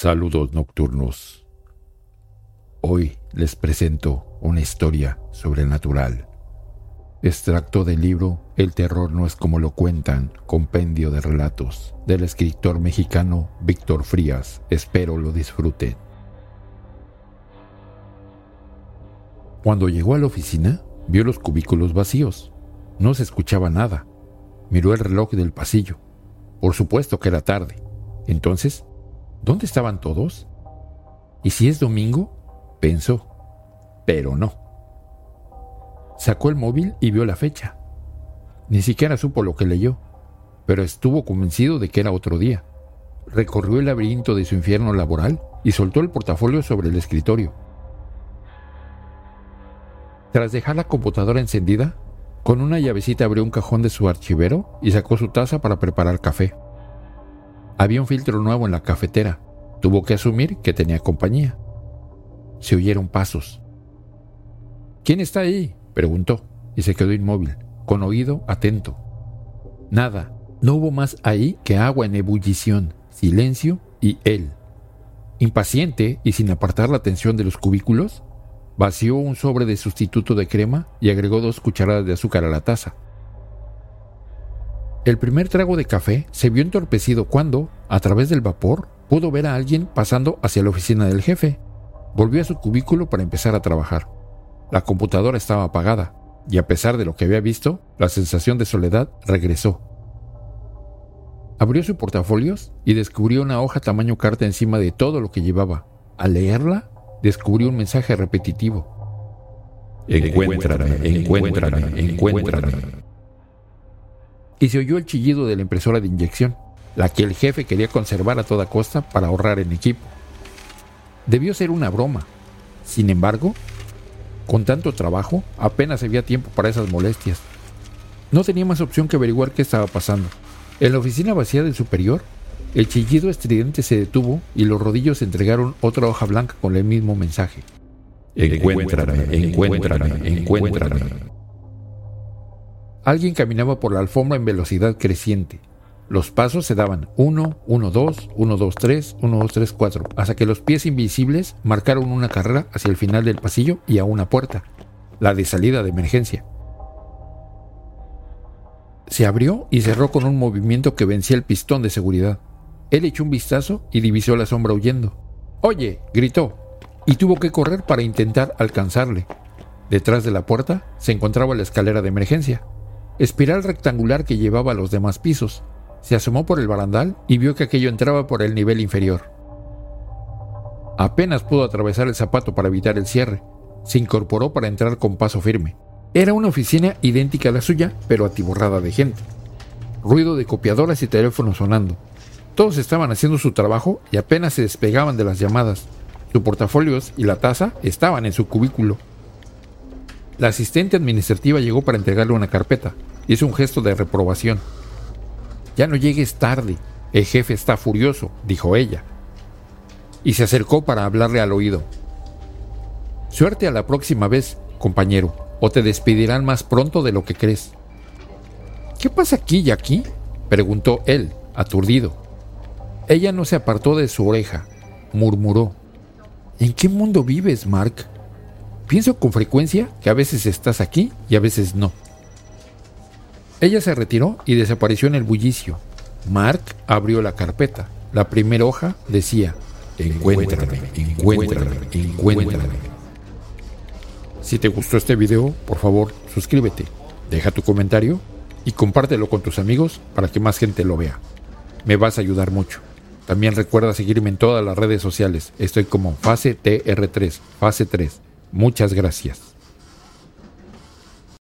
Saludos nocturnos. Hoy les presento una historia sobrenatural. Extracto del libro El terror no es como lo cuentan, compendio de relatos, del escritor mexicano Víctor Frías. Espero lo disfruten. Cuando llegó a la oficina, vio los cubículos vacíos. No se escuchaba nada. Miró el reloj del pasillo. Por supuesto que era tarde. Entonces ¿Dónde estaban todos? ¿Y si es domingo? Pensó, pero no. Sacó el móvil y vio la fecha. Ni siquiera supo lo que leyó, pero estuvo convencido de que era otro día. Recorrió el laberinto de su infierno laboral y soltó el portafolio sobre el escritorio. Tras dejar la computadora encendida, con una llavecita abrió un cajón de su archivero y sacó su taza para preparar café. Había un filtro nuevo en la cafetera. Tuvo que asumir que tenía compañía. Se oyeron pasos. ¿Quién está ahí? preguntó, y se quedó inmóvil, con oído atento. Nada, no hubo más ahí que agua en ebullición, silencio y él. Impaciente y sin apartar la atención de los cubículos, vació un sobre de sustituto de crema y agregó dos cucharadas de azúcar a la taza. El primer trago de café se vio entorpecido cuando, a través del vapor, pudo ver a alguien pasando hacia la oficina del jefe. Volvió a su cubículo para empezar a trabajar. La computadora estaba apagada, y a pesar de lo que había visto, la sensación de soledad regresó. Abrió su portafolios y descubrió una hoja tamaño carta encima de todo lo que llevaba. Al leerla, descubrió un mensaje repetitivo. Encuéntrame, encuéntrame, encuéntrame y se oyó el chillido de la impresora de inyección, la que el jefe quería conservar a toda costa para ahorrar en equipo. Debió ser una broma. Sin embargo, con tanto trabajo, apenas había tiempo para esas molestias. No tenía más opción que averiguar qué estaba pasando. En la oficina vacía del superior, el chillido estridente se detuvo y los rodillos entregaron otra hoja blanca con el mismo mensaje. Encuéntrame, encuéntrame, encuéntrame. Alguien caminaba por la alfombra en velocidad creciente. Los pasos se daban 1, 1, 2, 1, 2, 3, 1, 2, 3, 4, hasta que los pies invisibles marcaron una carrera hacia el final del pasillo y a una puerta, la de salida de emergencia. Se abrió y cerró con un movimiento que vencía el pistón de seguridad. Él echó un vistazo y divisó la sombra huyendo. ¡Oye! gritó, y tuvo que correr para intentar alcanzarle. Detrás de la puerta se encontraba la escalera de emergencia espiral rectangular que llevaba a los demás pisos. Se asomó por el barandal y vio que aquello entraba por el nivel inferior. Apenas pudo atravesar el zapato para evitar el cierre. Se incorporó para entrar con paso firme. Era una oficina idéntica a la suya, pero atiborrada de gente. Ruido de copiadoras y teléfonos sonando. Todos estaban haciendo su trabajo y apenas se despegaban de las llamadas. Sus portafolios y la taza estaban en su cubículo. La asistente administrativa llegó para entregarle una carpeta. Hizo un gesto de reprobación. Ya no llegues tarde. El jefe está furioso, dijo ella. Y se acercó para hablarle al oído. Suerte a la próxima vez, compañero, o te despedirán más pronto de lo que crees. ¿Qué pasa aquí y aquí? preguntó él, aturdido. Ella no se apartó de su oreja, murmuró. ¿En qué mundo vives, Mark? Pienso con frecuencia que a veces estás aquí y a veces no. Ella se retiró y desapareció en el bullicio. Mark abrió la carpeta. La primera hoja decía, encuéntrame, encuéntrame, encuéntrame. Si te gustó este video, por favor, suscríbete, deja tu comentario y compártelo con tus amigos para que más gente lo vea. Me vas a ayudar mucho. También recuerda seguirme en todas las redes sociales. Estoy como Fase TR3, Fase 3. Muchas gracias.